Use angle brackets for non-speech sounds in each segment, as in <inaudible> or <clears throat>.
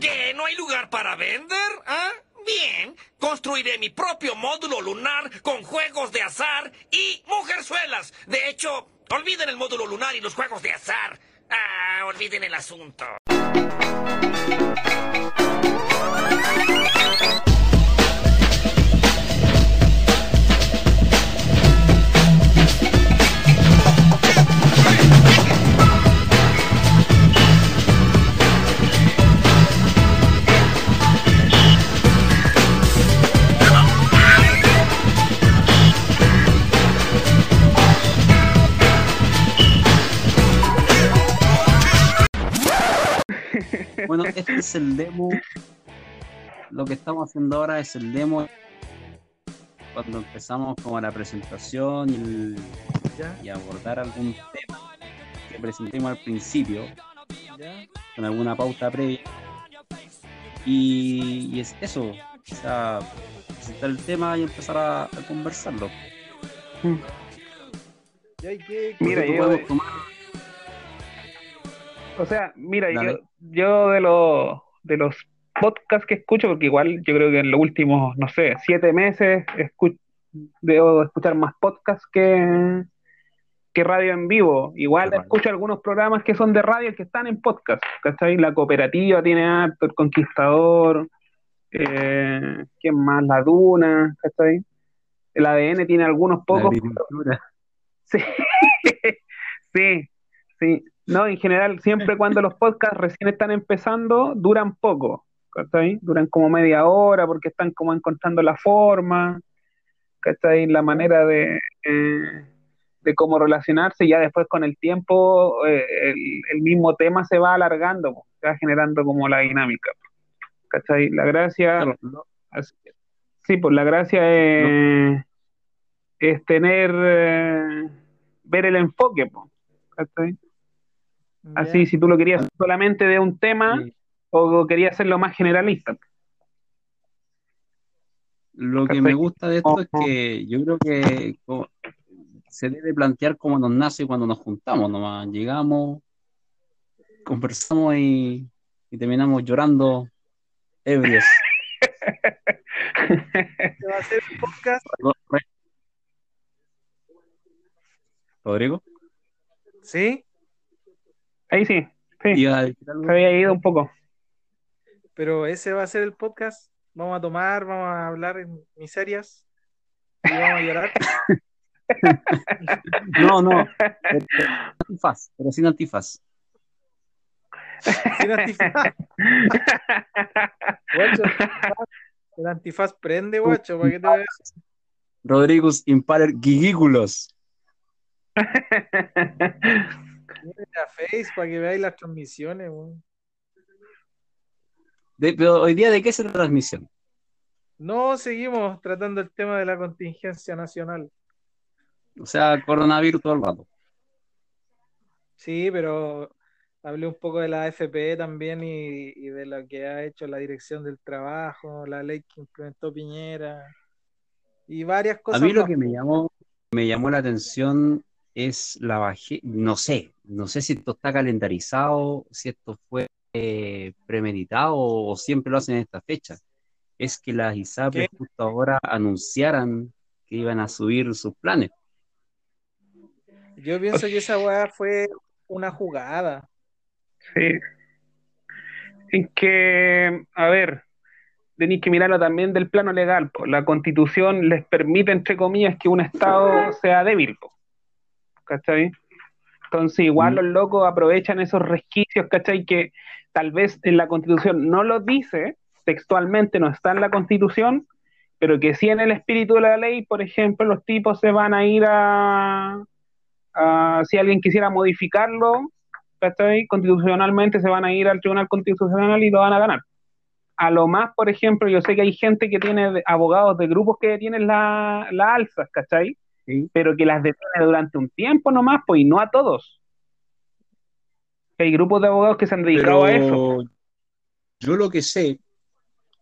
¿Qué? ¿No hay lugar para vender? ¿Ah? Bien, construiré mi propio módulo lunar con juegos de azar y mujerzuelas. De hecho, olviden el módulo lunar y los juegos de azar. Ah, olviden el asunto. Bueno, este es el demo. Lo que estamos haciendo ahora es el demo. Cuando empezamos como la presentación y, el- ¿Ya? y abordar algún tema que presentemos al principio, ¿Ya? con alguna pauta previa. Y, y es eso, o sea, presentar el tema y empezar a, a conversarlo. ¿Ya? ¿Y qué- Mira, yo- podemos tomar- O sea, mira, yo, yo de los de los podcasts que escucho, porque igual yo creo que en los últimos, no sé, siete meses escu- debo escuchar más podcasts que, que radio en vivo. Igual escucho algunos programas que son de radio que están en podcast, ¿cachai? La cooperativa tiene harto, El Conquistador, eh, ¿quién más? La Duna, ¿cachai? El ADN tiene algunos la pocos, agricultura. <laughs> Sí, sí, sí. No, en general, siempre cuando los podcasts recién están empezando, duran poco, ¿cachai? Duran como media hora porque están como encontrando la forma, ¿cachai? La manera de, eh, de cómo relacionarse, y ya después con el tiempo eh, el, el mismo tema se va alargando, se va generando como la dinámica, ¿cachai? La gracia... Claro, no- Así- Sí, pues la gracia es, es tener, eh, ver el enfoque, pues, Así, si tú lo querías solamente de un tema Sí. o querías hacerlo más generalista. Lo que Perfecto. me gusta de esto es que yo creo que se debe plantear como nos nace cuando nos juntamos nomás. Llegamos, conversamos y, y terminamos llorando ebrios. <laughs> ¿Este va a ser el podcast? Rodrigo, Sí, Ahí sí, sí, se había ido un poco. pero ese va a ser el podcast. Vamos a tomar, vamos a hablar en miserias y vamos a llorar. <laughs> <laughs> No, no. Antifaz, pero sin antifaz. Sin antifaz. <laughs> Guacho, el antifaz prende, guacho, ¿para qué te decir? Rodriguez Impaler Gigículos. Métete a Face para que veáis las transmisiones, weón. De- pero hoy día, ¿de qué es la transmisión? No, seguimos tratando el tema de la contingencia nacional. O sea, coronavirus todo el rato. Sí, pero hablé un poco de la AFP también y, y de lo que ha hecho la Dirección del Trabajo, la ley que implementó Piñera y varias A cosas mí lo más. que me llamó, me llamó la atención es la bajé, no sé, no sé si esto está calendarizado, si esto fue eh, premeditado o, siempre lo hacen en esta fecha. Es que las ISAPRES justo ahora anunciaran que iban a subir sus planes. Yo pienso que esa weá fue una jugada. Sí. Es que, a ver, tenéis que mirarlo también del plano legal. po. La constitución les permite, entre comillas, que un Estado sea débil. po. ¿Cachai? Entonces, igual Mm. los locos aprovechan esos resquicios, ¿cachai? Que tal vez en la constitución no lo dice, textualmente no está en la constitución, pero que sí en el espíritu de la ley, por ejemplo, los tipos se van a ir a, a si alguien quisiera modificarlo, ¿cachai? Constitucionalmente se van a ir al Tribunal Constitucional y lo van a ganar. A lo más, por ejemplo, yo sé que hay gente que tiene abogados de grupos que detienen la- las alzas, ¿cachai? Sí. Pero que las detiene durante un tiempo nomás, pues, y no a todos. Hay grupos de abogados que se han dedicado a eso. Yo lo que sé,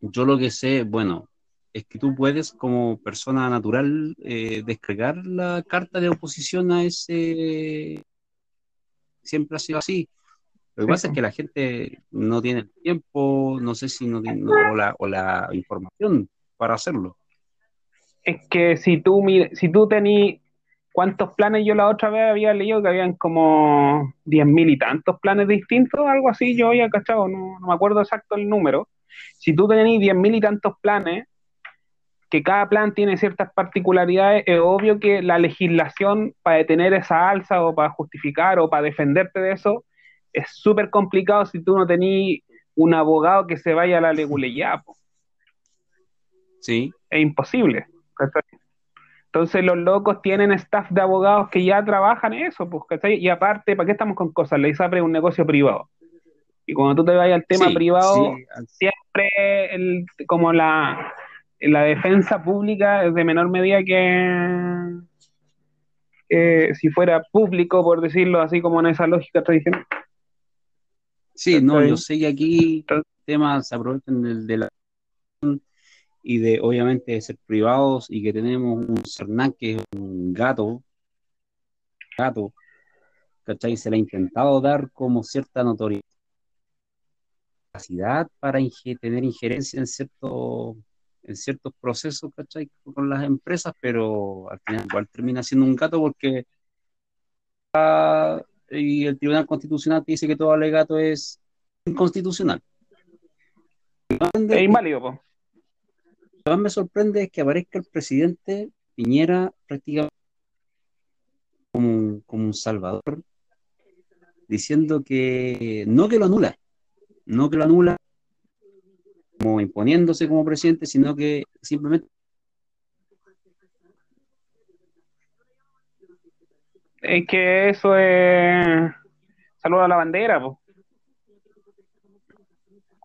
yo lo que sé, bueno, es que tú puedes como persona natural eh, descargar la carta de oposición a ese... Siempre ha sido así. Lo que pasa es que la gente no tiene el tiempo, no sé si no tiene, o, la, o la información para hacerlo. Es que si tú, si tú tenías ¿Cuántos planes yo la otra vez había leído que habían como diez mil y tantos planes distintos, algo así, yo había cachado, no, me acuerdo exacto el número. Si tú tenés diez mil y tantos planes, que cada plan tiene ciertas particularidades, es obvio que la legislación para detener esa alza o para justificar o para defenderte de eso es súper complicado si tú no tenés un abogado que se vaya a la leguleyá. Sí. Es imposible. Entonces los locos tienen staff de abogados que ya trabajan eso, pues, ¿cachai? Y aparte, ¿para qué estamos con cosas? La ISAPRE es un negocio privado. Y cuando tú te vayas al tema privado, siempre el, como la, la defensa pública es de menor medida que si fuera público, por decirlo así como en esa lógica tradicional. Sí, no, yo sé que aquí temas se aprovechan de la y de obviamente ser privados y que tenemos un Cernán que es un gato, gato, ¿cachai? Se le ha intentado dar como cierta notoriedad capacidad para tener injerencia en cierto en ciertos procesos, ¿cachai? Con las empresas, pero al final igual termina siendo un gato porque y el Tribunal Constitucional dice que todo alegato es inconstitucional. Es inválido, lo que más me sorprende es que aparezca el presidente Piñera prácticamente como, un salvador, diciendo que no que lo anula, no que lo anula como imponiéndose como presidente, sino que simplemente es que eso es salud a la bandera,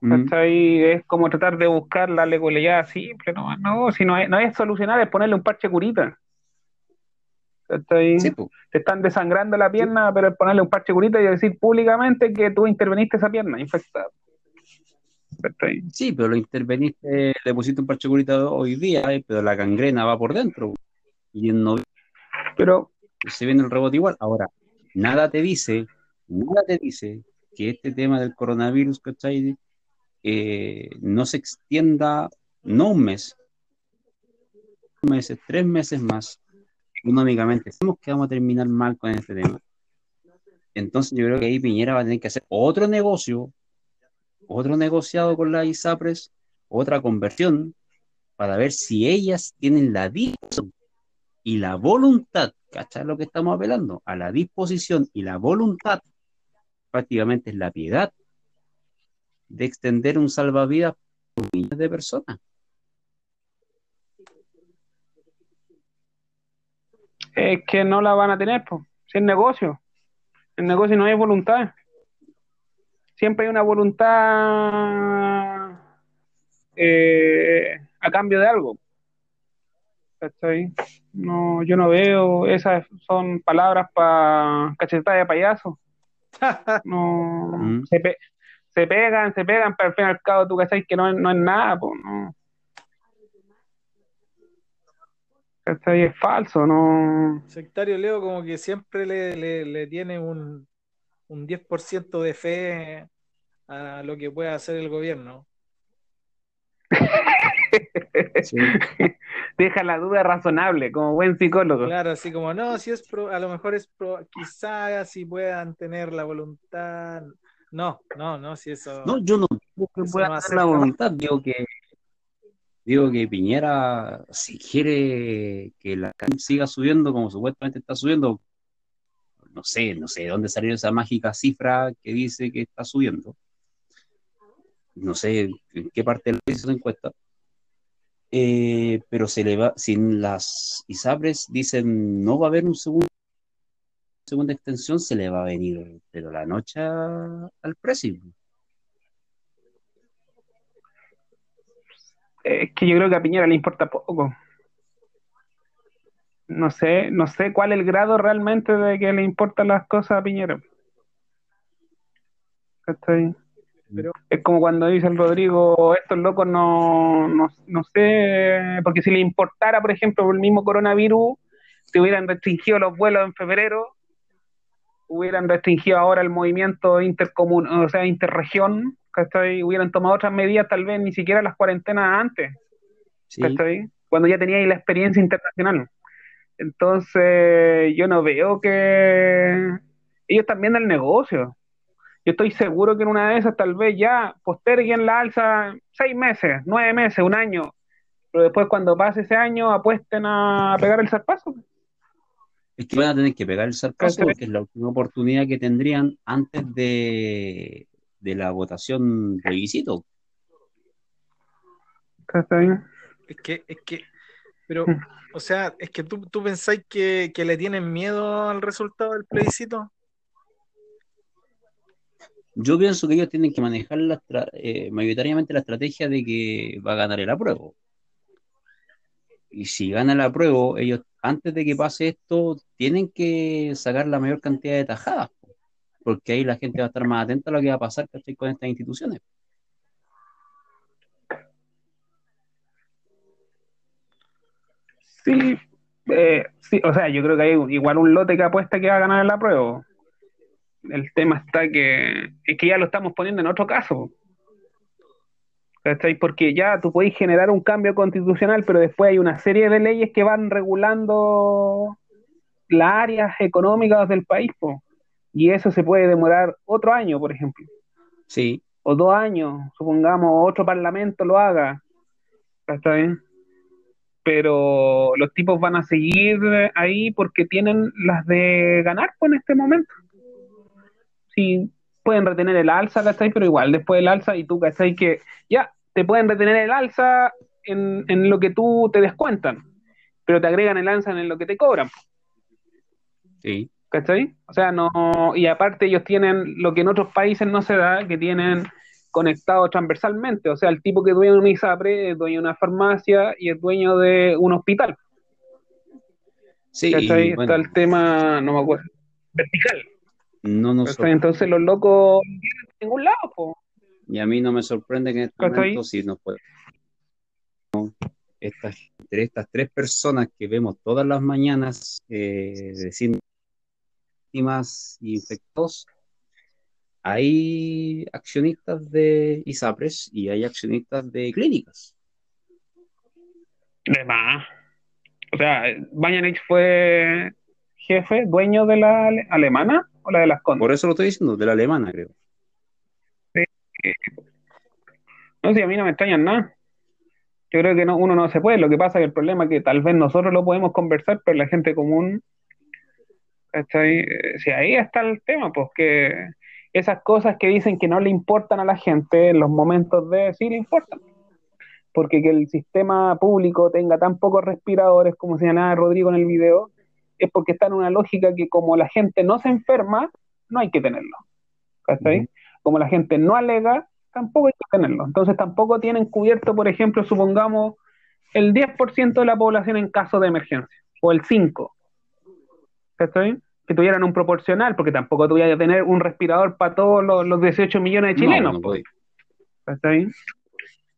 pues. Es como tratar de buscar la legalidad simple, no, no, si no es, no es solucionar, es ponerle un parche curita. Te están desangrando la pierna, pero es ponerle un parche curita y decir públicamente que tú interveniste esa pierna infectada. Sí, pero lo interveniste, le pusiste un parche curita hoy día, eh, pero la gangrena va por dentro. Y no pero se viene el rebote igual. Ahora, nada te dice, nada te dice que este tema del coronavirus, ¿cachai? Eh, no se extienda, no un mes, meses, tres meses más, económicamente. Sabemos que vamos a terminar mal con este tema. Entonces yo creo que ahí Piñera va a tener que hacer otro negocio, otro negociado con la ISAPRES, otra conversión, para ver si ellas tienen la disposición y la voluntad, ¿cachai? Lo que estamos apelando, a la disposición y la voluntad, prácticamente es la piedad de extender un salvavidas por millones de personas. Es que no la van a tener, pues. Si es negocio. En negocio no hay voluntad. Siempre hay una voluntad eh, a cambio de algo. No, yo no veo, esas son palabras para cachetada de payaso. <laughs> No, mm. se, se pegan, se pegan, pero al fin y al cabo tú sabes que no, no es nada, pues, no. ¿Cachai? Es falso, no. Sectario Leo como que siempre le, le, tiene un, un 10% de fe a lo que pueda hacer el gobierno. <laughs> Deja la duda razonable, como buen psicólogo. Claro, así como, no, si es a lo mejor es quizás si puedan tener la voluntad, no, no, no, si eso. No, yo no digo que pueda hacer la voluntad, digo que digo que Piñera, si quiere que la CAM siga subiendo como supuestamente está subiendo, no sé, no sé de dónde salió esa mágica cifra que dice que está subiendo. No sé en qué parte de la esa encuesta. Eh, pero se le va, sin las ISAPRES dicen no va a haber un segundo segunda extensión se le va a venir, pero la noche al precio. Es que yo creo que a Piñera le importa poco. No sé, no sé cuál es el grado realmente de que le importan las cosas a Piñera. Pero, es como cuando dice el Rodrigo, estos locos no, no, no sé, porque si le importara, por ejemplo, el mismo coronavirus, te hubieran restringido los vuelos en febrero, hubieran restringido ahora el movimiento intercomun, o sea, interregión, ¿cachai? Hubieran tomado otras medidas, tal vez ni siquiera las cuarentenas antes, Sí. ¿cachai? Cuando ya teníais la experiencia internacional. Entonces, yo no veo que ellos están viendo el negocio. Yo estoy seguro que en una de esas tal vez ya posterguen la alza seis meses, nueve meses, un año, pero después cuando pase ese año apuesten a pegar el zarpazo. Es que van a tener que pegar el zarpazo porque es la última oportunidad que tendrían antes de, de la votación plebiscito. ¿cachai? Es que, es que, pero, Mm. o sea, es que tú, tú pensáis que, que le tienen miedo al resultado del plebiscito. Yo pienso que ellos tienen que manejar la eh, mayoritariamente la estrategia de que va a ganar el apruebo. Y si gana el apruebo, ellos antes de que pase esto tienen que sacar la mayor cantidad de tajadas, po, porque ahí la gente va a estar más atenta a lo que va a pasar ¿cachai? con estas instituciones. Sí, eh, sí, o sea, yo creo que hay igual un lote que apuesta que va a ganar la prueba. El tema está que es que ya lo estamos poniendo en otro caso. ¿Cachai? Porque ya tú podés generar un cambio constitucional, pero después hay una serie de leyes que van regulando las áreas económicas del país, po. Y eso se puede demorar otro año, por ejemplo, Sí, o dos años, supongamos otro parlamento lo haga. ¿Cachai? pero los tipos van a seguir ahí porque tienen las de ganar pues, en este momento. Sí, pueden retener el alza, ¿cachai? Pero igual, después del alza, y tú, ¿cachai? Que ya, te pueden retener el alza en, en lo que tú te descuentan, pero te agregan el alza en lo que te cobran, sí. ¿cachai? O sea, no, y aparte ellos tienen lo que en otros países no se da, que tienen conectado transversalmente, o sea, el tipo que es dueño de una ISAPRE es dueño de una farmacia y es dueño de un hospital. Sí, ¿Cachai? bueno, Está el tema, no me acuerdo, vertical. no nos ¿cachai? Entonces los locos no vienen de ningún lado, po. Y a mí no me sorprende que en este momento, si nos puede- estas, entre estas tres personas que vemos todas las mañanas eh, de síntomas infectados, hay accionistas de ISAPRES y hay accionistas de clínicas. De más. O sea, Bañanich fue jefe, dueño de la ale- alemana o la de las Condes. Por eso lo estoy diciendo, de la alemana, creo. No sé, a mí no me extrañan nada. Yo creo que no, uno no se puede. Lo que pasa es que el problema es que tal vez nosotros lo podemos conversar, pero la gente común, ¿cachai? Eh, Si ahí está el tema, pues que esas cosas que dicen que no le importan a la gente en los momentos de sí le importan. Porque que el sistema público tenga tan pocos respiradores, como señalaba Rodrigo en el video, es porque está en una lógica que como la gente no se enferma, no hay que tenerlo. ¿Cachai? Como la gente no alega, tampoco hay que tenerlo. Entonces tampoco tienen cubierto, por ejemplo, supongamos el 10% de la población en caso de emergencia, o el 5%. ¿Cachai? Que tuvieran un proporcional, porque tampoco tú a tener un respirador para todos los, los 18 millones de No, chilenos. no pues. podéis. ¿Cachai?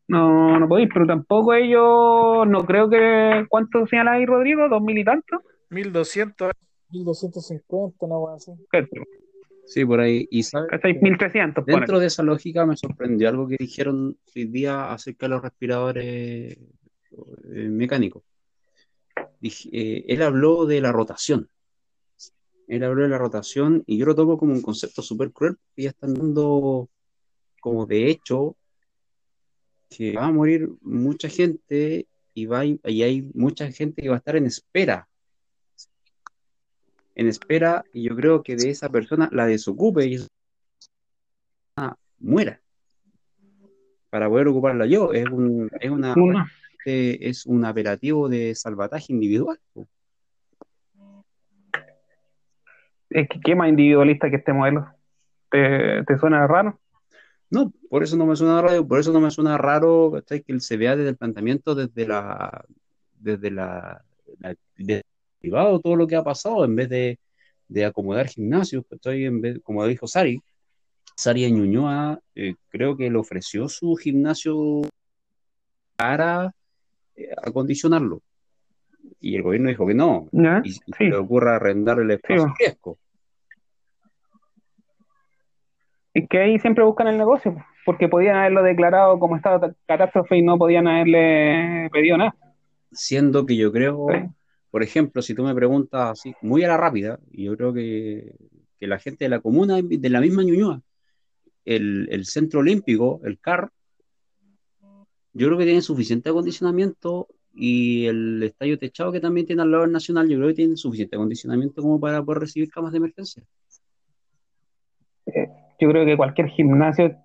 No, no podéis, pero tampoco ellos, no creo que, ¿cuánto señala ahí Rodrigo? ¿Dos mil y tanto? 1200, 1250, una cosa así. ¿Cachai? Sí, por ahí. Y sabes, ¿Cachai? 1300, ponele. dentro de esa lógica me sorprendió algo que dijeron hoy día acerca de los respiradores eh, mecánicos. Dije- eh, él habló de la rotación. Él habló de la rotación y yo lo tomo como un concepto súper cruel porque ya están dando como de hecho que va a morir mucha gente y, va, y hay mucha gente que va a estar en espera. En espera, y yo creo que de esa persona la desocupe y esa persona muera para poder ocuparla yo. Es un, es una, es un apelativo de salvataje individual. Es que qué más individualista que este modelo. ¿Te, te suena raro? No, por eso no me suena raro, por eso no me suena raro que él se vea desde el planteamiento, desde la, desde la, la- desde el privado, todo lo que ha pasado, en vez de, de acomodar gimnasios, vez, como dijo Sari, Sari en Ñuñoa, eh, creo que le ofreció su gimnasio para eh, acondicionarlo. Y el gobierno dijo que no. Y, y se Sí. le ocurra arrendar el espacio bueno. fresco. Es que ahí siempre buscan el negocio, porque podían haberlo declarado como estado de catástrofe y no podían haberle pedido nada. Siendo que yo creo, por ejemplo, si tú me preguntas así, muy a la rápida, y yo creo que, que la gente de la comuna, de la misma Ñuñoa, el, el centro olímpico, el CAR, yo creo que tiene suficiente acondicionamiento y el estadio techado que también tiene al lado del Nacional, yo creo que tiene suficiente acondicionamiento como para poder recibir camas de emergencia. Eh, yo creo que cualquier gimnasio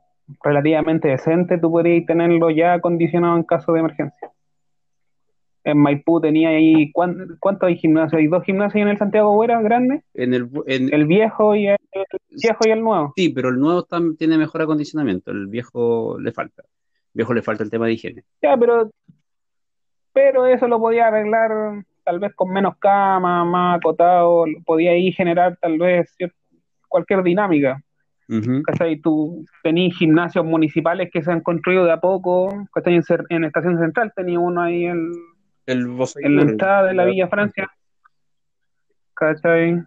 relativamente decente tú podrías tenerlo ya acondicionado en caso de emergencia. En Maipú tenía ahí, ¿cuántos hay gimnasios? ¿Hay dos gimnasios en el Santiago Huera grande? En el, en, el viejo y el, viejo y el nuevo. Sí, pero el nuevo tiene mejor acondicionamiento, el viejo le falta. El viejo le falta el tema de higiene. Ya, pero pero eso lo podía arreglar tal vez con menos cama, más acotado, podía ahí generar tal vez cualquier dinámica. Uh Tú tenías gimnasios municipales que se han construido de a poco, En, en Estación Central tenía uno ahí en, en la entrada de la Villa Francia. ¿Cachai?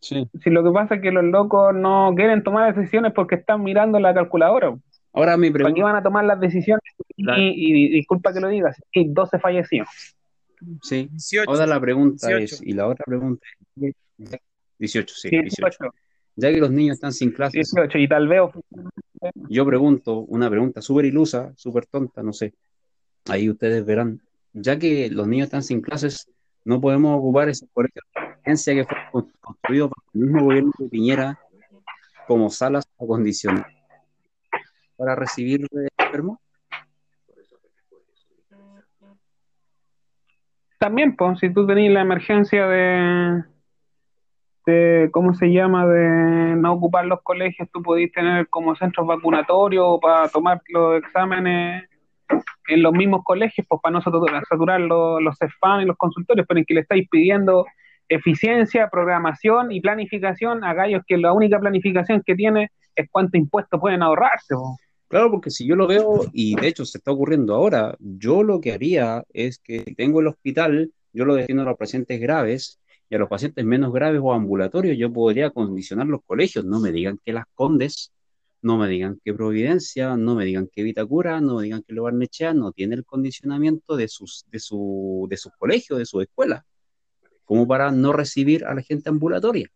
Sí. Si lo que pasa es que los locos no quieren tomar decisiones porque están mirando la calculadora. Ahora mi pregunta. ¿Para van a tomar las decisiones? Y, disculpa que lo digas, y 12 fallecidos. Sí. Ahora la pregunta es, y la otra pregunta es, 18, sí, 18. Ya que los niños están sin clases. 18, y tal vez. Yo pregunto, una pregunta súper ilusa, súper tonta, no sé. Ahí ustedes verán. Ya que los niños están sin clases, no podemos ocupar ese emergencia que fue construido por el mismo gobierno de Piñera como salas acondicionadas para recibir enfermos? También, pues, si tú tenías la emergencia de, de, ¿cómo se llama?, de no ocupar los colegios, tú podías tener como centros vacunatorios para tomar los exámenes en los mismos colegios, pues para no saturar, los, los y los consultorios, pero en que le estáis pidiendo eficiencia, programación y planificación a gallos que la única planificación que tiene es cuánto impuestos pueden ahorrarse. Claro, porque si yo lo veo, y de hecho se está ocurriendo ahora, yo lo que haría es que tengo el hospital, yo lo destino a los pacientes graves y a los pacientes menos graves o ambulatorios, yo podría condicionar los colegios. No me digan que Las Condes, no me digan que Providencia, no me digan que Vitacura, no me digan que Lo Barnechea no tiene el condicionamiento de sus, de su, de sus colegios, de su escuela, como para no recibir a la gente ambulatoria.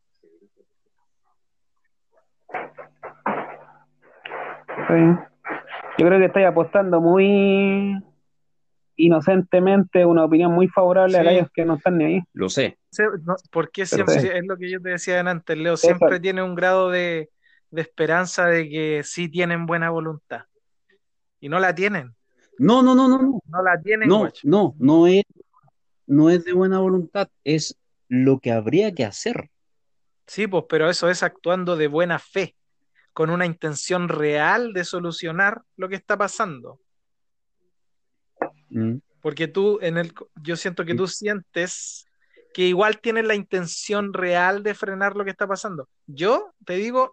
Yo creo que estáis apostando muy inocentemente una opinión muy favorable a aquellos que no están ni ahí. Lo sé. Porque siempre, es lo que yo te decía antes, Leo, siempre tiene un grado de, esperanza de que sí tienen buena voluntad. Y no la tienen. No, no, no, no. No, no la tienen. No, no, no es, no es de buena voluntad, es lo que habría que hacer. Sí, pues, pero eso es actuando de buena fe con una intención real de solucionar lo que está pasando. Mm. Porque tú, en el, yo siento que tú sientes que igual tienes la intención real de frenar lo que está pasando. Yo te digo,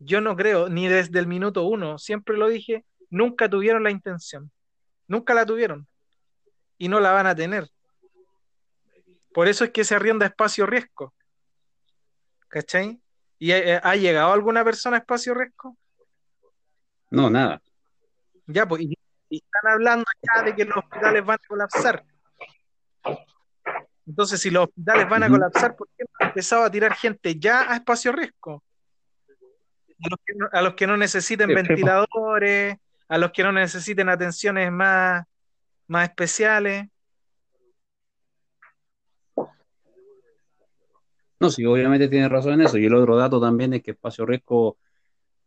yo no creo, ni desde el minuto uno, siempre lo dije, nunca tuvieron la intención, nunca la tuvieron y no la van a tener. Por eso es que se arrienda espacio riesgo. ¿Cachai? ¿Y ha, llegado alguna persona a Espacio Resco? No, nada. Ya, pues, y, están hablando ya de que los hospitales van a colapsar. Entonces, si los hospitales van a colapsar, ¿por qué no han empezado a tirar gente ya a espacio riesgo? A los que no, necesiten ventiladores, a los que no necesiten atenciones más, más especiales. No, sí, obviamente tiene razón en eso. Y el otro dato también es que Espacio Riesgo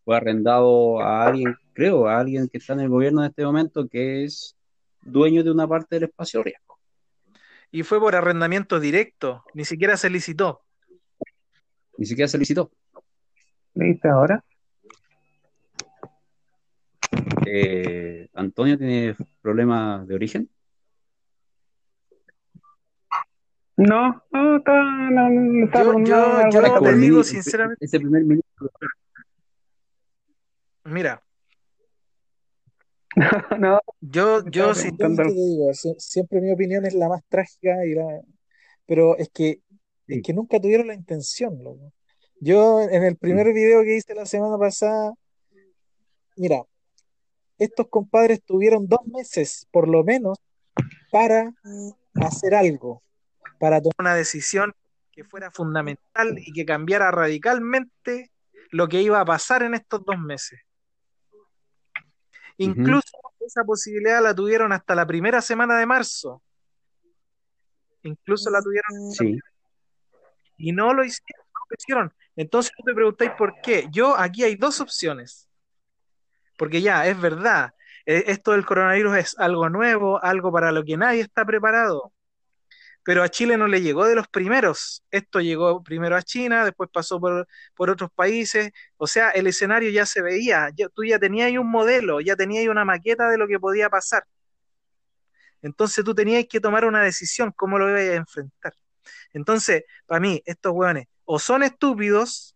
fue arrendado a alguien, creo, a alguien que está en el gobierno en este momento, que es dueño de una parte del Espacio Riesgo. Y fue por arrendamiento directo, ni siquiera se licitó. Ni siquiera se licitó. ¿Viste ahora? Eh, Antonio tiene problemas de origen. No, no, está, no, está yo, yo, yo te digo sinceramente. Ese primer ministro. Mira. <laughs> no, yo, yo sí. Te digo, siempre mi opinión es la más trágica y la, pero es que, es que nunca tuvieron la intención, loco. Yo en el primer mm. video que hice la semana pasada mira, estos compadres tuvieron dos meses, por lo menos, para hacer algo, para tomar una decisión que fuera fundamental y que cambiara radicalmente lo que iba a pasar en estos dos meses. Incluso esa posibilidad la tuvieron hasta la primera semana de marzo. Incluso la tuvieron. Sí. Y no lo hicieron, no lo hicieron. Entonces tú te preguntáis por qué. Yo aquí hay dos opciones. Porque ya, es verdad, eh, esto del coronavirus es algo nuevo, algo para lo que nadie está preparado. Pero a Chile no le llegó de los primeros. Esto llegó primero a China, después pasó por, otros países. O sea, el escenario ya se veía. Ya, tú ya tenías un modelo, ya tenías una maqueta de lo que podía pasar. Entonces tú tenías que tomar una decisión, cómo lo ibas a enfrentar. Entonces, para mí, estos hueones o son estúpidos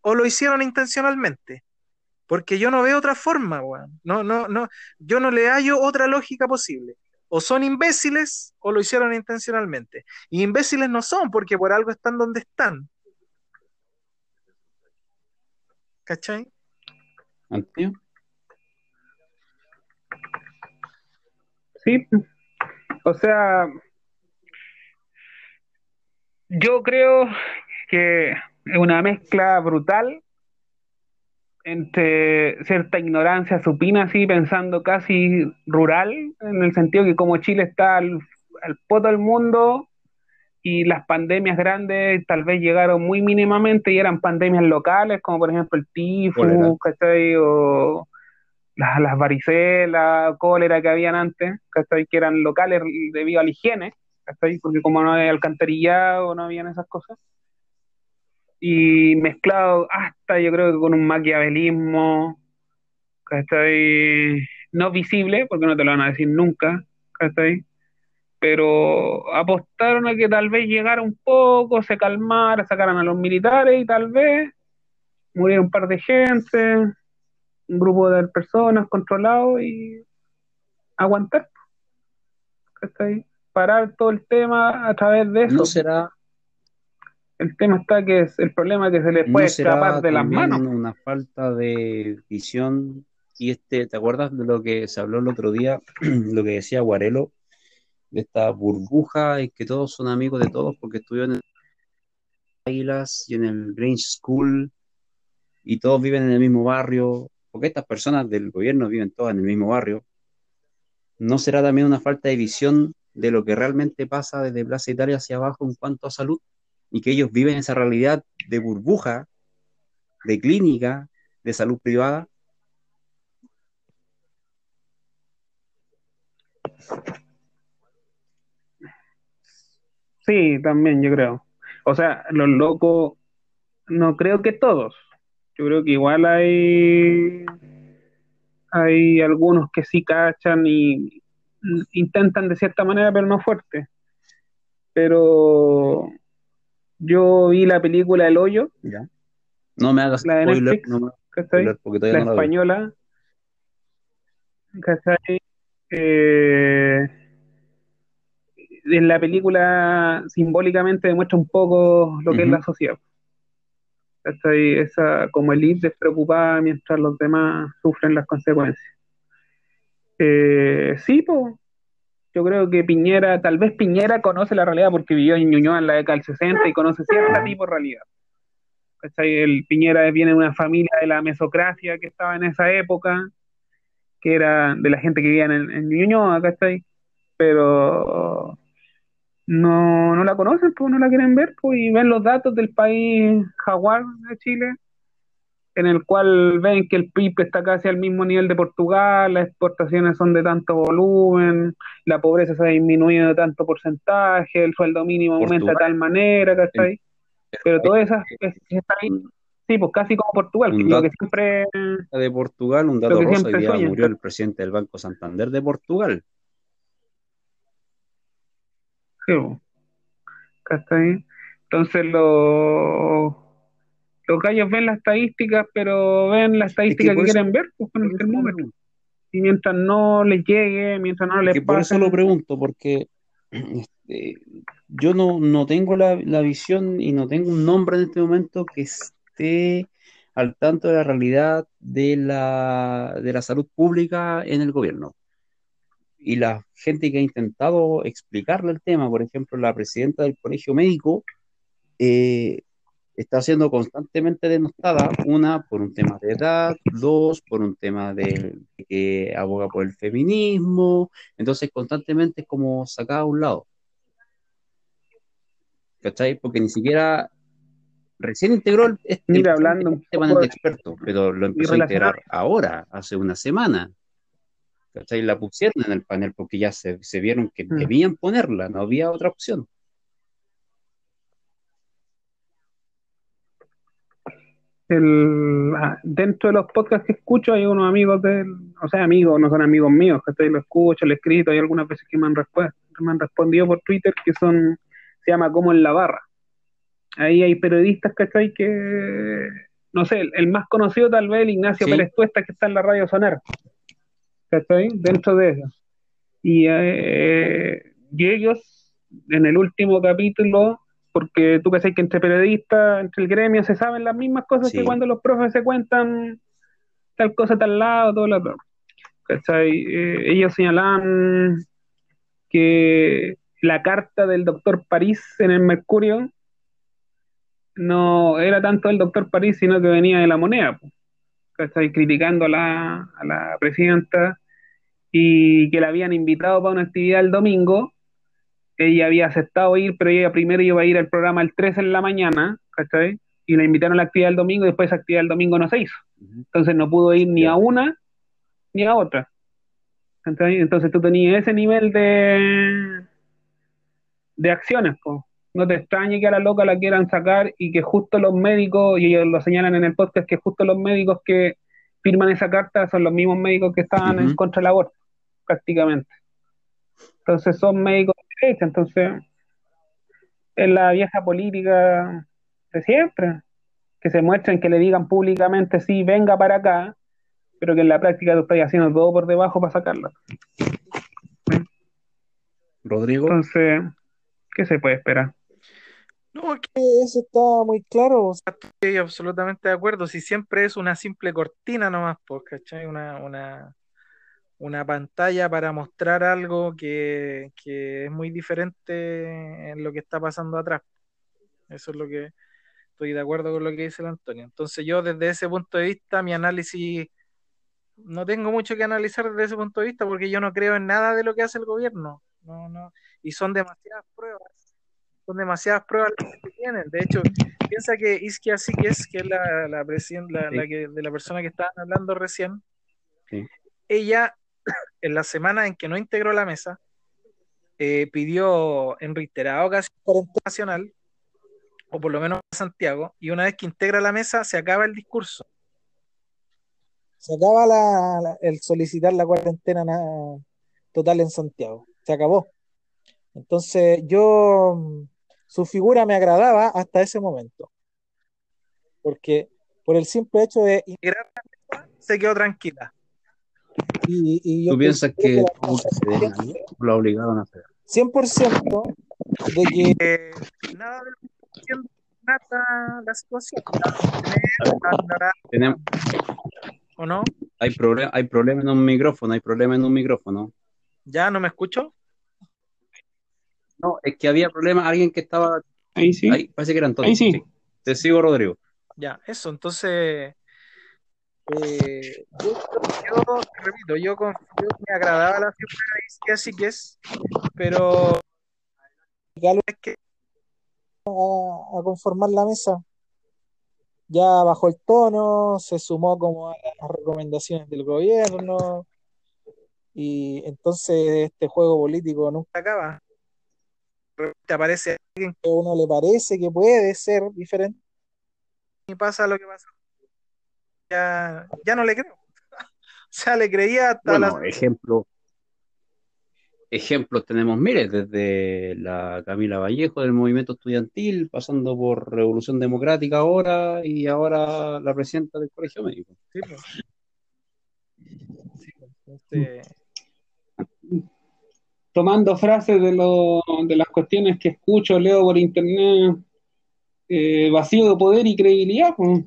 o lo hicieron intencionalmente. Porque yo no veo otra forma, weón. No, no, no, yo no le hallo otra lógica posible. O son imbéciles o lo hicieron intencionalmente. Y imbéciles no son porque por algo están donde están. ¿Cachai? Sí, o sea, yo creo que es una mezcla brutal entre cierta ignorancia supina, así pensando casi rural, en el sentido que como Chile está al, al poto del mundo y las pandemias grandes tal vez llegaron muy mínimamente y eran pandemias locales, como por ejemplo el tifus, ¿cachai? O las, las varicelas, cólera que habían antes, ¿cachai? Que eran locales debido a la higiene, ¿cachai? Porque como no había alcantarillado, no habían esas cosas y mezclado hasta yo creo que con un maquiavelismo, ¿cachai? No visible, porque no te lo van a decir nunca, ¿cachai? Pero apostaron a que tal vez llegara un poco, se calmara, sacaran a los militares y tal vez muriera un par de gente, un grupo de personas controlado y aguantar, ¿cachai? Parar todo el tema a través de eso. ¿No será, El tema está que es, el problema es que se no puede escapar de las manos. una falta de visión? Y este, ¿te acuerdas de lo que se habló el otro día? <clears throat> Lo que decía Guarelo, de esta burbuja y que todos son amigos de todos porque estudió en el Águilas y en el Grange School y todos viven en el mismo barrio, porque estas personas del gobierno viven todas en el mismo barrio. ¿No será también una falta de visión de lo que realmente pasa desde Plaza Italia hacia abajo en cuanto a salud? Y que ellos viven esa realidad de burbuja, de clínica, de salud privada. Sí, también yo creo. O sea, los locos, no creo que todos. Yo creo que igual hay, hay algunos que sí cachan y intentan de cierta manera, pero no fuerte. Pero yo vi la película El Hoyo, Ya. No me hagas la de spoiler, Netflix, no me hagas ¿cachai? spoiler porque todavía La no la vi. española, ¿cachai? Eh, en la película simbólicamente demuestra un poco lo que es la sociedad. ¿Cachai? Esa como elite despreocupada mientras los demás sufren las consecuencias. Eh, sí, po. Yo creo que Piñera, tal vez Piñera conoce la realidad porque vivió en Ñuñoa en la década del 60 y conoce cierta tipo de realidad. El Piñera viene de una familia de la mesocracia que estaba en esa época, que era de la gente que vivía en, en Ñuñoa, ¿cachai? Pero no, no la conocen, pues no la quieren ver, pues, y ven los datos del país jaguar de Chile, en el cual ven que el PIB está casi al mismo nivel de Portugal, las exportaciones son de tanto volumen, la pobreza se ha disminuido de tanto porcentaje, el sueldo mínimo aumenta de tal manera, ¿cachai? Pero todas esas es- está ahí, sí, pues casi como Portugal, Un lo que siempre de Portugal, un dato Lo rosa, hoy día murió el presidente del Banco Santander de Portugal. Sí, bo. ¿Cachai? Entonces los los gallos ven las estadísticas, pero ven las estadísticas que, eso- quieren ver, pues con el termómetro. Y mientras no les llegue, mientras no Es les que por eso pase, lo pregunto, porque <clears throat> este, yo no, no tengo la, la visión y no tengo un nombre en este momento que esté al tanto de la realidad de la, de la salud pública en el gobierno. Y la gente que ha intentado explicarle el tema, por ejemplo, la presidenta del colegio médico, eh, está siendo constantemente denostada, una, por un tema de edad, dos, por un tema de, que aboga por el feminismo, entonces constantemente es como sacada a un lado. ¿Cachai? Porque ni siquiera recién integró el, este, Mira, hablando un este panel de de- expertos, pero lo empezó a integrar ahora, hace una semana. ¿Cachai? La pusieron en el panel porque ya se, se vieron que Mm. debían ponerla, no había otra opción. El, ah, dentro de los podcasts que escucho hay unos amigos de o sea, amigos, no son amigos míos, que lo escucho, lo escrito, hay algunas veces que me han, respu- me han respondido por Twitter que son, se llama como en la barra. Ahí hay periodistas, ¿cachai? Que, no sé, el, el más conocido tal vez el Ignacio Sí. Pérez Tuesta que está en la radio Sonar, ¿cachai? Dentro de eso. Y, eh, y ellos, en el último capítulo, porque tú sabes que entre periodistas, entre el gremio, se saben las mismas cosas Sí. que cuando los profes se cuentan tal cosa tal lado, todo lo otro. Eh, ellos señalaban que la carta del doctor París en el Mercurio no era tanto del doctor París, sino que venía de la moneda. ¿cachai? Criticando a la, a la presidenta y que la habían invitado para una actividad el domingo. Ella había aceptado ir, pero ella primero iba a ir al programa el 3 en la mañana, ¿cachai? Y la invitaron a la actividad del domingo y después esa actividad del domingo no se hizo. Entonces no pudo ir ni a una ni a otra. ¿Cachai? Entonces tú tenías ese nivel de, de acciones, po. No te extrañe que a la loca la quieran sacar y que justo los médicos, y ellos lo señalan en el podcast, que justo los médicos que firman esa carta son los mismos médicos que estaban en contra del aborto, prácticamente. Entonces son médicos derecha, entonces es la vieja política de siempre, que se muestren, que le digan públicamente, sí, venga para acá, pero que en la práctica tú estás haciendo todo por debajo para sacarla. Rodrigo, Entonces, ¿qué se puede esperar? No, es que eso está muy claro. O sea, estoy absolutamente de acuerdo. Si siempre es una simple cortina nomás, pues, ¿cachai? Una, una, una pantalla para mostrar algo que, que es muy diferente en lo que está pasando atrás. Eso es lo que estoy de acuerdo con lo que dice el Antonio. Entonces yo desde ese punto de vista, mi análisis, no tengo mucho que analizar desde ese punto de vista porque yo no creo en nada de lo que hace el gobierno. No, no. Y son demasiadas pruebas. Son demasiadas pruebas las que tienen. De hecho, piensa que Isquia Síquez, que es la, la, presiden- la, Sí. la que, de la persona que estaban hablando recién, Sí. ella, en la semana en que no integró la mesa, eh, pidió en reiterada ocasión cuarentena nacional, o por lo menos en Santiago, y una vez que integra la mesa, se acaba el discurso. Se acaba la- la- el solicitar la cuarentena na- total en Santiago. Se acabó. Entonces, yo, su figura me agradaba hasta ese momento. Porque por el simple hecho de integrar la mesa, se quedó tranquila. Y, y yo ¿tú piensas que la tuvo que ceder en algo? ¿O la obligaron a hacer? 100% de que eh, nada de lo trata la situación. Tenemos, ¿O no? hay, problem- hay problema en un micrófono, hay problema en un micrófono. ¿Ya no me escucho? No, es que había problema, alguien que estaba Ahí sí. ahí, parece que era Antonio. Ahí sí. Te sigo, Rodrigo. Ya, eso, entonces, eh, yo, repito, yo, con- yo me agradaba la figura de Isquia Síquez, pero es que a, a conformar la mesa ya bajó el tono, se sumó como a las recomendaciones del gobierno y entonces este juego político nunca acaba. Repente aparece alguien que a uno le parece que puede ser diferente y pasa lo que pasa. Ya, ya no le creo. <laughs> O sea, le creía hasta Bueno, la... ejemplo, ejemplos tenemos miles, desde la Camila Vallejo del movimiento estudiantil, pasando por Revolución Democrática ahora y ahora la presidenta del Colegio Médico. Sí, pues. Sí, pues, entonces, Tomando frases de, lo, de las cuestiones que escucho, leo por internet, eh, vacío de poder y credibilidad. pues.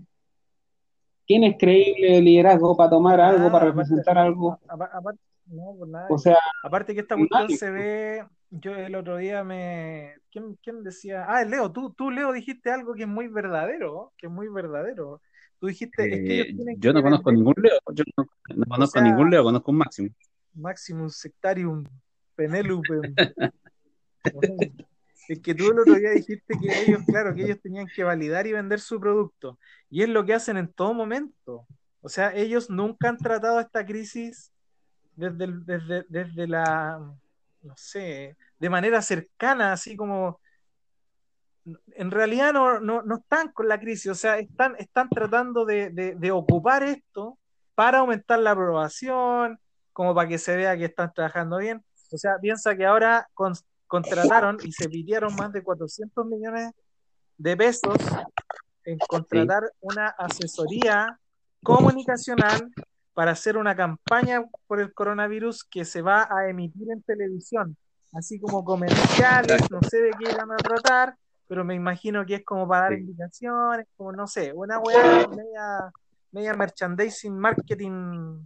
¿Quién es creíble de liderazgo para tomar algo, para representar algo? Aparte, no, pues nada. O sea, aparte que esta cuestión nadie, se ve, yo el otro día me, ¿quién, quién decía? Ah, Leo, tú, tú Leo dijiste algo que es muy verdadero, que es muy verdadero. Tú dijiste, es que ellos Eh, tienen yo que no conozco vender ningún Leo, yo no, no o conozco sea, ningún Leo, conozco un Máximo. Maximus Sectarium Penelope. <laughs> Es que tú el otro día dijiste que ellos, claro, que ellos tenían que validar y vender su producto. Y es lo que hacen en todo momento. O sea, ellos nunca han tratado esta crisis desde, desde, desde la, no sé, de manera cercana, así como, en realidad no, no, no están con la crisis, o sea, están, están tratando de, de- de ocupar esto para aumentar la aprobación, como para que se vea que están trabajando bien. O sea, piensa que ahora con- contrataron y se pidieron más de 400 millones de pesos en contratar una asesoría comunicacional para hacer una campaña por el coronavirus que se va a emitir en televisión, así como comerciales, no sé de qué irán a tratar, pero me imagino que es como para dar Sí. indicaciones, como no sé, una weá media, media merchandising, marketing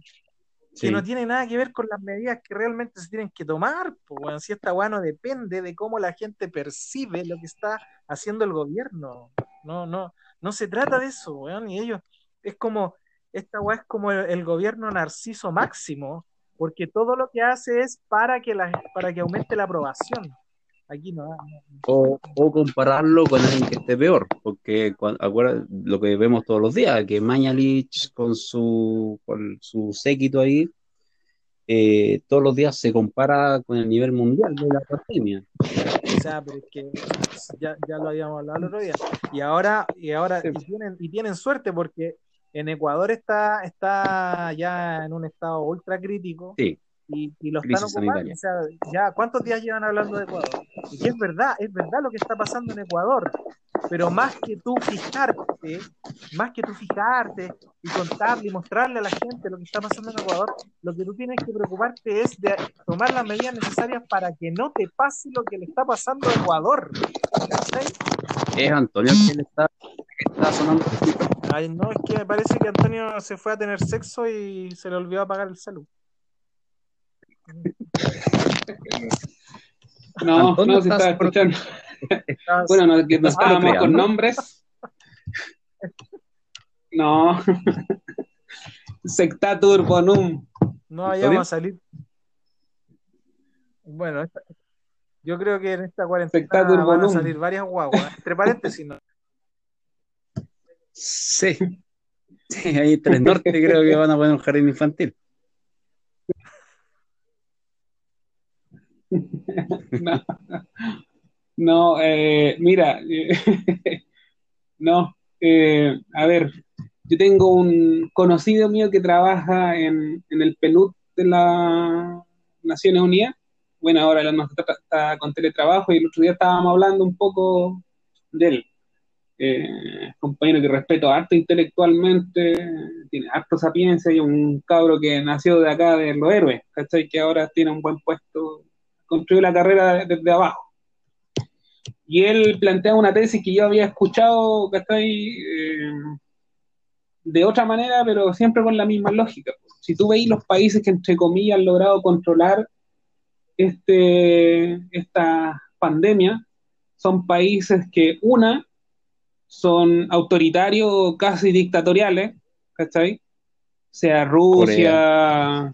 que no tiene nada que ver con las medidas que realmente se tienen que tomar, pues. Si esta weá no depende de cómo la gente percibe lo que está haciendo el gobierno. No, no, no se trata de eso, weón. Y ellos, es como, esta weá es como el, el gobierno narciso máximo, porque todo lo que hace es para que la, para que aumente la aprobación. Aquí no, no- O, o compararlo con alguien que esté peor, porque cua- acuerda, lo que vemos todos los días, que Mañalich con su, con su séquito ahí, eh, todos los días se compara con el nivel mundial de la pandemia. O sea, pero es que ya, ya lo habíamos hablado el otro día. Y ahora, y ahora, Sí. y tienen, y tienen suerte porque en Ecuador está, está ya en un estado ultra crítico Sí, y, y lo están ocupando. O sea, ya, ¿cuántos días llevan hablando de Ecuador? Y es verdad, es verdad lo que está pasando en Ecuador. Pero más que tú fijarte, más que tú fijarte y contarle y mostrarle a la gente lo que está pasando en Ecuador, lo que tú tienes que preocuparte es de tomar las medidas necesarias para que no te pase lo que le está pasando a Ecuador. ¿Cachai? Es Antonio le está, está sonando. Ay, no, es que me parece que Antonio se fue a tener sexo y se le olvidó apagar el salud. No, Antonio, no se estaba escuchando. Bueno, no, que no estábamos con nombres. No. Sectatur bonum. No vayamos a salir. Bueno, esta- yo creo que en esta cuarentena van a salir varias guaguas. Entre paréntesis, ¿no? Sí. Sí, ahí en Tres Norte creo que van a poner un jardín infantil. <laughs> No, no eh, mira, <laughs> no, eh, a ver, yo tengo un conocido mío que trabaja en, en el PNUD de las Naciones Unidas. Bueno, ahora está, está con teletrabajo y el otro día estábamos hablando un poco de él. Eh, compañero que respeto harto intelectualmente, tiene harto sapiencia y un cabro que nació de acá de los héroes, ¿cachai? Que ahora tiene un buen puesto, construyó la carrera desde abajo. Y él plantea una tesis que yo había escuchado, ¿cachai? Eh, de otra manera, pero siempre con la misma lógica. Si tú veis los países que, entre comillas, han logrado controlar este, esta pandemia, son países que, una, son autoritarios, casi dictatoriales, ¿cachai? Sea Rusia,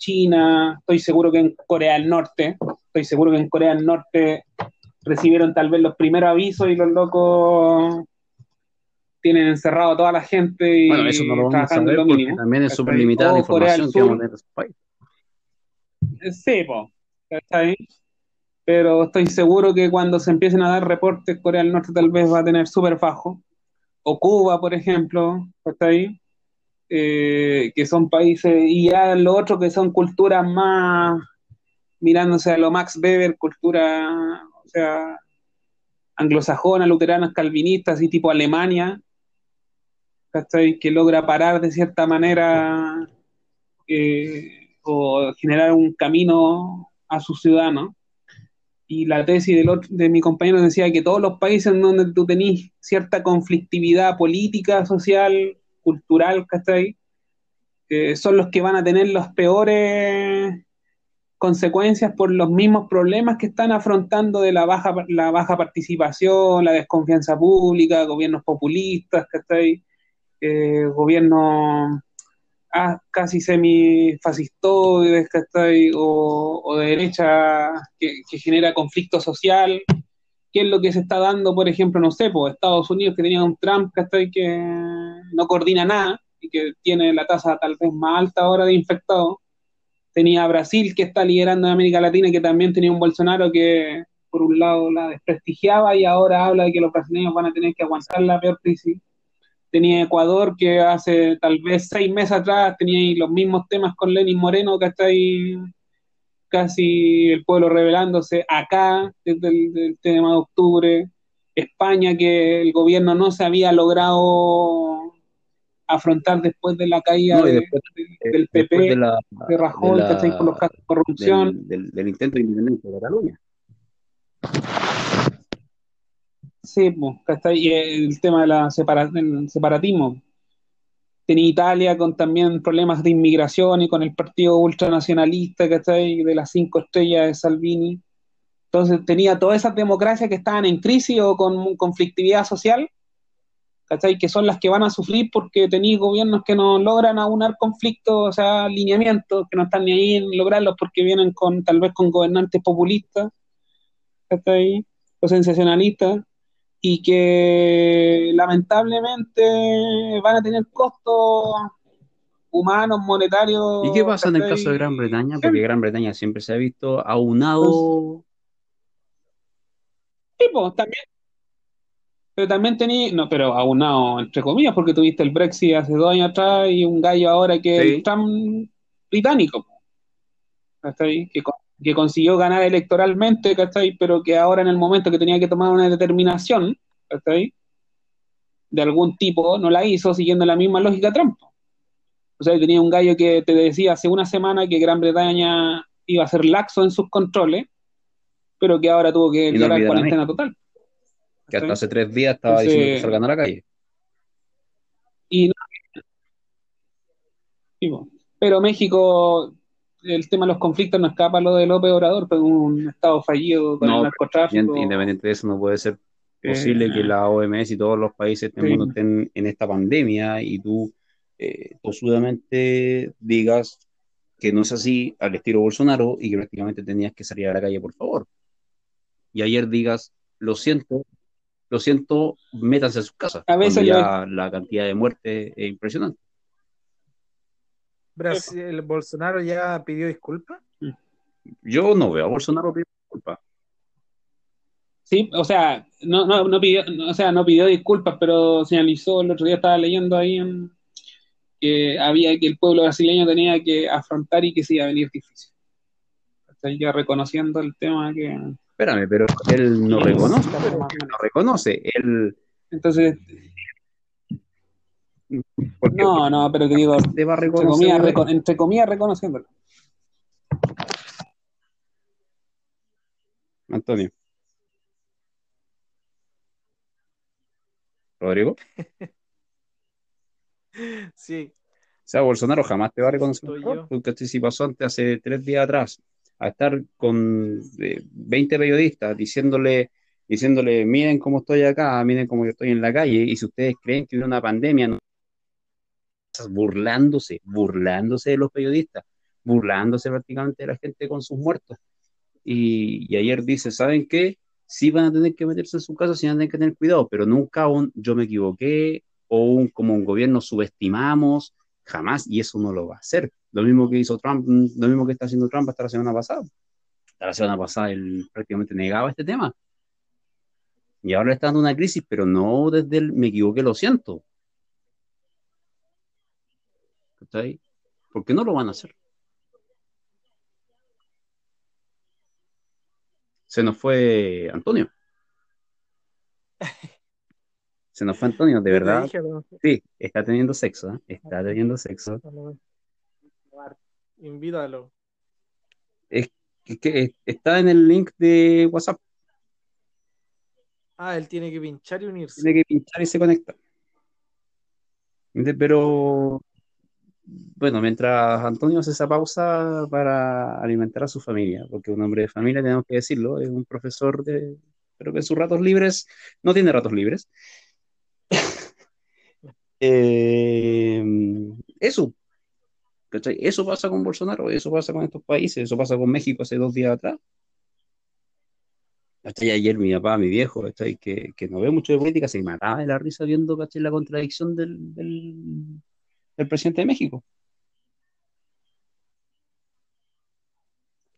China, estoy seguro que en Corea del Norte, estoy seguro que en Corea del Norte recibieron tal vez los primeros avisos y los locos tienen encerrado a toda la gente y Bueno, eso no lo vamos a saber porque mínimo. también es súper limitada la información que vamos a tener esos países. Sí, po, ¿cachai? Pero estoy seguro que cuando se empiecen a dar reportes, Corea del Norte tal vez va a tener súper bajo. O Cuba, por ejemplo, ¿cachai? Eh, que son países, y ya los otros que son culturas más, mirándose a lo Max Weber, cultura, o sea, anglosajona, luteranas, calvinistas, así tipo Alemania. Que logra parar de cierta manera eh, o generar un camino a sus ciudadanos. Y la tesis del otro, de mi compañero decía que todos los países en donde tú tenés cierta conflictividad política, social, cultural, ¿cachai? Que son los que van a tener las peores consecuencias por los mismos problemas que están afrontando de la baja, la baja participación, la desconfianza pública, gobiernos populistas, ¿cachai? Eh, gobiernos ah, casi semifascistoides, ¿cachai? O, o de derecha que, que genera conflicto social qué es lo que se está dando, por ejemplo, no sé, por Estados Unidos que tenía un Trump que, que no coordina nada y que tiene la tasa tal vez más alta ahora de infectados. Tenía Brasil que está liderando en América Latina que también tenía un Bolsonaro que por un lado la desprestigiaba y ahora habla de que los brasileños van a tener que aguantar la peor crisis. Tenía Ecuador que hace tal vez seis meses atrás tenía los mismos temas con Lenin Moreno que está ahí casi el pueblo rebelándose acá desde el tema de octubre, España que el gobierno no se había logrado afrontar después de la caída del PP, de, la, Rajoy, por los casos de corrupción. Del, intento de independencia de Cataluña. Sí, pues, y el tema del separatismo tenía Italia con también problemas de inmigración y con el partido ultranacionalista, ¿cachai? De las cinco estrellas de Salvini. Entonces tenía todas esas democracias que estaban en crisis o con conflictividad social, ¿cachai? Que son las que van a sufrir porque tenéis gobiernos que no logran aunar conflictos, o sea, alineamientos, que no están ni ahí en lograrlos porque vienen con tal vez con gobernantes populistas, ¿cachai? O sensacionalistas y que lamentablemente van a tener costos humanos, monetarios. ¿Y qué pasa en el caso de Gran Bretaña? Porque Gran Bretaña siempre se ha visto aunado. Tipo, también. Pero también tenía, no, pero aunado entre comillas, porque tuviste el Brexit hace dos años atrás y un gallo ahora que es tan británico. Hasta ahí, que que consiguió ganar electoralmente, ¿cachai? Pero que ahora en el momento que tenía que tomar una determinación, ¿cachai? De algún tipo, no la hizo siguiendo la misma lógica Trump. O sea, tenía un gallo que te decía hace una semana que Gran Bretaña iba a ser laxo en sus controles, pero que ahora tuvo que declarar cuarentena total. Que hasta hace tres días estaba diciendo que salgan a la calle. Y no, pero México el tema de los conflictos no escapa lo de López Obrador, pero un estado fallido con el narcotráfico. Independiente de eso, no puede ser posible que la OMS y todos los países del mundo estén en esta pandemia y tú eh, digas que no es así al estilo Bolsonaro y que prácticamente tenías que salir a la calle, por favor. Y ayer digas, lo siento, lo siento, métanse a sus casas. A veces ya la cantidad de muertes es impresionante. Brasil, Bolsonaro ya pidió disculpas. Yo no veo a Bolsonaro pidiendo disculpas. Sí, o sea, no, no, no pidió, o sea, no pidió disculpas, pero señalizó, el otro día estaba leyendo ahí que había que el pueblo brasileño tenía que afrontar y que se iba a venir difícil. Está ya reconociendo el tema que. Espérame, pero él no reconoce, no reconoce. Él. Entonces, no, no, pero te digo, te va entre, comillas, entre comillas reconociéndolo. Antonio. Rodrigo. <laughs> sí. O sea, Bolsonaro jamás te va a reconocer. Porque si pasó antes, hace tres días atrás, a estar con 20 periodistas diciéndole, diciéndole, miren cómo estoy acá, miren cómo yo estoy en la calle, y si ustedes creen que hubo una pandemia, no burlándose, burlándose de los periodistas, burlándose prácticamente de la gente con sus muertos. Y, ayer dice, ¿saben qué? Sí van a tener que meterse en su casa, sí van a tener que tener cuidado, pero nunca un yo me equivoqué o un, como un gobierno subestimamos, jamás, y eso no lo va a hacer. Lo mismo que hizo Trump, lo mismo que está haciendo Trump hasta la semana pasada. Hasta la semana pasada él prácticamente negaba este tema. Y ahora está dando una crisis, pero no desde el me equivoqué, lo siento. ¿Por qué no lo van a hacer? Se nos fue Antonio. <laughs> Se nos fue Antonio, de verdad. Sí, está teniendo sexo, ¿eh? está teniendo sexo. Invítalo. Es que está en el link de WhatsApp. Ah, él tiene que pinchar y unirse. Tiene que pinchar y se conecta. Pero bueno, mientras Antonio hace esa pausa para alimentar a su familia, porque un hombre de familia, tenemos que decirlo, es un profesor de, pero que en sus ratos libres no tiene ratos libres. <laughs> Eh, eso, Eso pasa con Bolsonaro, eso pasa con estos países, eso pasa con México hace dos días atrás. Hasta ayer mi papá, mi viejo, que, que no ve mucho de política, se mataba de la risa viendo la contradicción del, del presidente de México.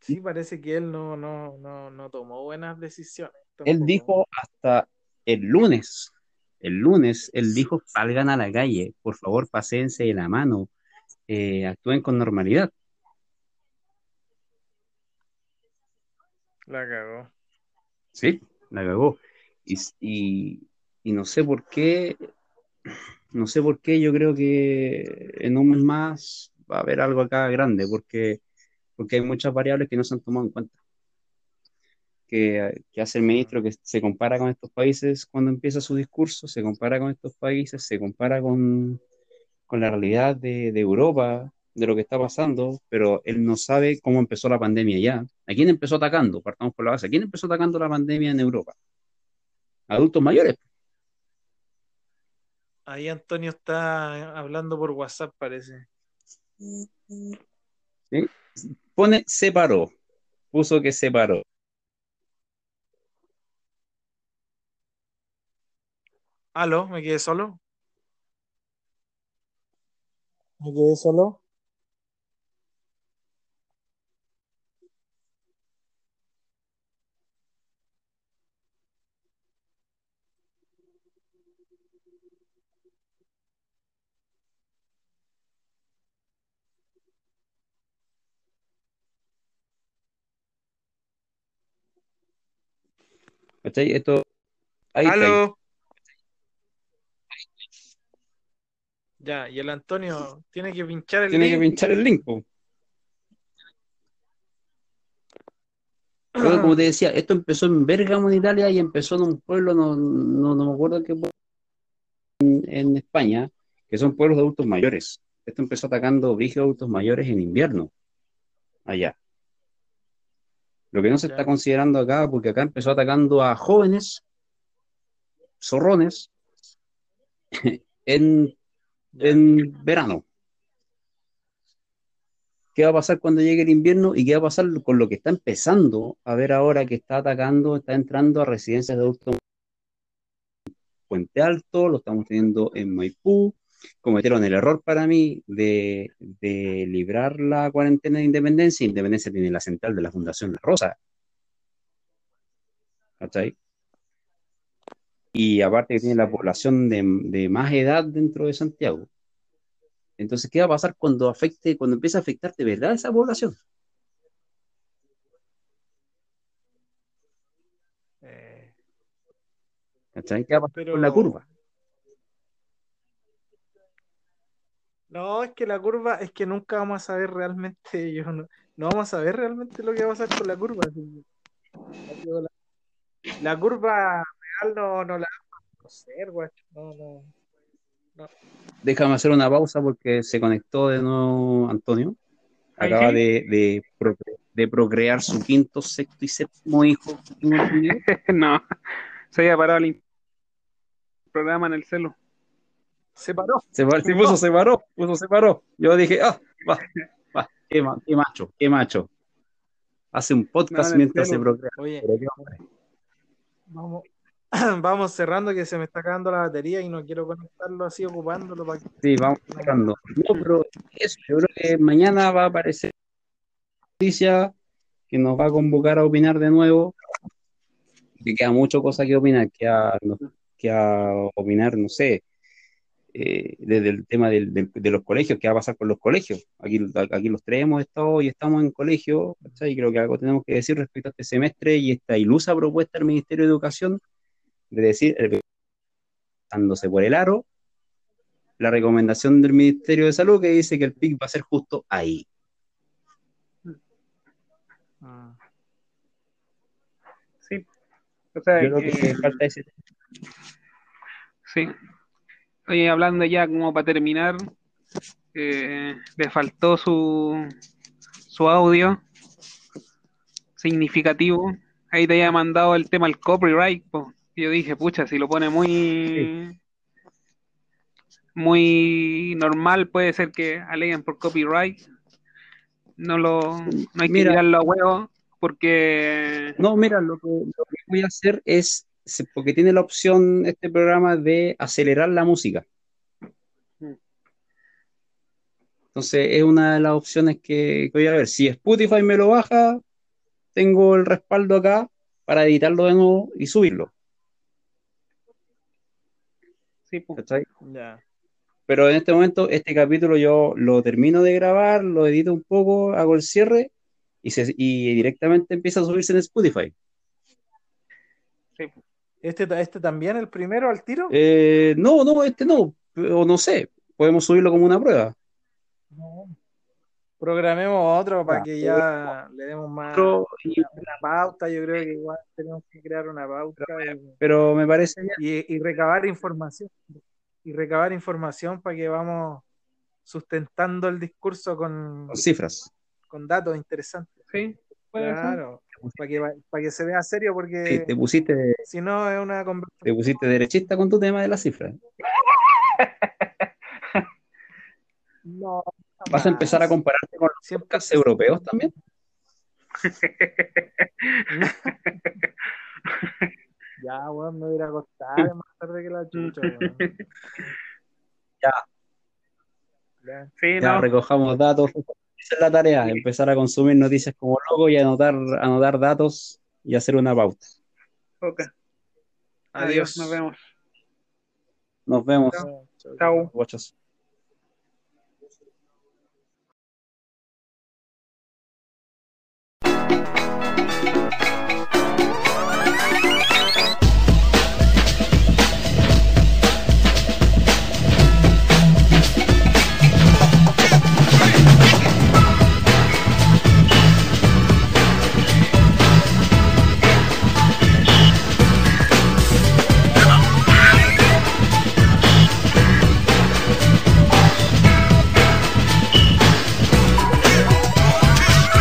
Sí, parece que él no, no, no, no tomó buenas decisiones. Él dijo hasta el lunes, el lunes, él dijo, salgan a la calle, por favor, paséense de la mano, eh, actúen con normalidad. La cagó. Sí, la cagó. y, y no sé por qué no sé por qué, yo creo que en un mes más va a haber algo acá grande, porque, porque hay muchas variables que no se han tomado en cuenta. Que, hace el ministro que se compara con estos países cuando empieza su discurso, se compara con estos países, se compara con, la realidad de, Europa, de lo que está pasando, pero él no sabe cómo empezó la pandemia ya. ¿A quién empezó atacando? Partamos por la base. ¿A quién empezó atacando la pandemia en Europa? Adultos mayores. Ahí Antonio está hablando por WhatsApp, parece. ¿Sí? Pone separó. Puso que separó. ¿Aló? ¿Me quedé solo? ¿Me quedé solo? Esto, ahí ¿Aló? Ya, y el Antonio tiene que pinchar el tiene link. Tiene que pinchar el link. como te decía, esto empezó en Bergamo, en Italia, y empezó en un pueblo, no, no, me acuerdo qué en, en España, que son pueblos de adultos mayores. Esto empezó atacando de adultos mayores en invierno, allá. Lo que no se está considerando acá, porque acá empezó atacando a jóvenes, zorrones, <laughs> en, en verano. ¿Qué va a pasar cuando llegue el invierno y qué va a pasar con lo que está empezando a ver ahora que está atacando, está entrando a residencias de adultos Puente Alto, lo estamos teniendo en Maipú, cometieron el error para mí de, librar la cuarentena de Independencia. Independencia tiene la central de la Fundación La Rosa. ¿Cachai? Y aparte que tiene la población de, más edad dentro de Santiago. Entonces, ¿qué va a pasar cuando afecte, cuando empiece a afectar de verdad esa población? Eh. ¿Cachai? ¿Qué va a pasar con la curva? No, es que la curva, es que nunca vamos a saber realmente, <laughs> yo no, vamos a saber realmente lo que va a pasar con la curva. La, curva real no, no la vamos a conocer, guacho. No, no, Déjame hacer una pausa porque se conectó de nuevo Antonio. Acaba de, de, procrear su quinto, sexto y séptimo hijo. <laughs> no, se había parado el programa en el celo. Se paró. Se paró, sí, puso, se paró, puso, se paró. Yo dije, ah, va, va, qué, macho, qué macho. Hace un podcast mientras se procrea. Oye, vamos, <clears throat> vamos cerrando que se me está acabando la batería y no quiero conectarlo así ocupándolo para Sí, vamos cerrando. No, pero eso, yo creo que mañana va a aparecer noticia que nos va a convocar a opinar de nuevo. Que queda mucho cosa que opinar, que a, que a opinar, no sé, eh, desde el tema de los colegios, qué va a pasar con los colegios. Aquí, aquí los tres hemos estado y estamos en colegio, y creo que algo tenemos que decir respecto a este semestre y esta ilusa propuesta del Ministerio de Educación de decir, dándose por el aro, la recomendación del Ministerio de Salud que dice que el PIC va a ser justo ahí. Ah. Sí. O sea, Yo creo que falta ese. Sí, Oye, hablando ya como para terminar, eh, le faltó su, su audio significativo. Ahí te había mandado el tema del copyright. po. Y yo dije, pucha, si lo pone muy muy normal, puede ser que aleguen por copyright. No lo no hay que Mira. tirarlo a huevo porque No, mira, lo que, lo que voy a hacer es, porque tiene la opción este programa de acelerar la música. Entonces es una de las opciones que, que voy a ver. Si Spotify me lo baja, tengo el respaldo acá para editarlo de nuevo y subirlo. sí. Pero en este momento, este capítulo yo lo termino de grabar, lo edito un poco, hago el cierre y, se, y directamente empieza a subirse en Spotify. ¿Este, este también, el primero al tiro? Eh, no, no, este no, o no sé, podemos subirlo como una prueba. No. Programemos otro para que ya le demos más Pero, y- una pauta. Yo creo que igual tenemos que crear una pauta y, pero me parece bien. y- y recabar información. Y recabar información para que vamos sustentando el discurso con, con cifras. con datos interesantes. Sí. Claro, para que, para que se vea serio, Sí, porque te pusiste, si no es una te conversación. pusiste derechista con tu tema de las cifras. No, ¿Vas a empezar a compararte con los Siempre podcasts europeos también? <laughs> Ya, weón, me voy a ir a acostar más tarde que la chucha, weón. Ya. Ya. Sí, Ya no. recojamos datos. Esa es la tarea, empezar a consumir noticias como loco y anotar, anotar datos y hacer una pauta. Ok. Adiós. Nos vemos. Nos vemos, Chao, chao.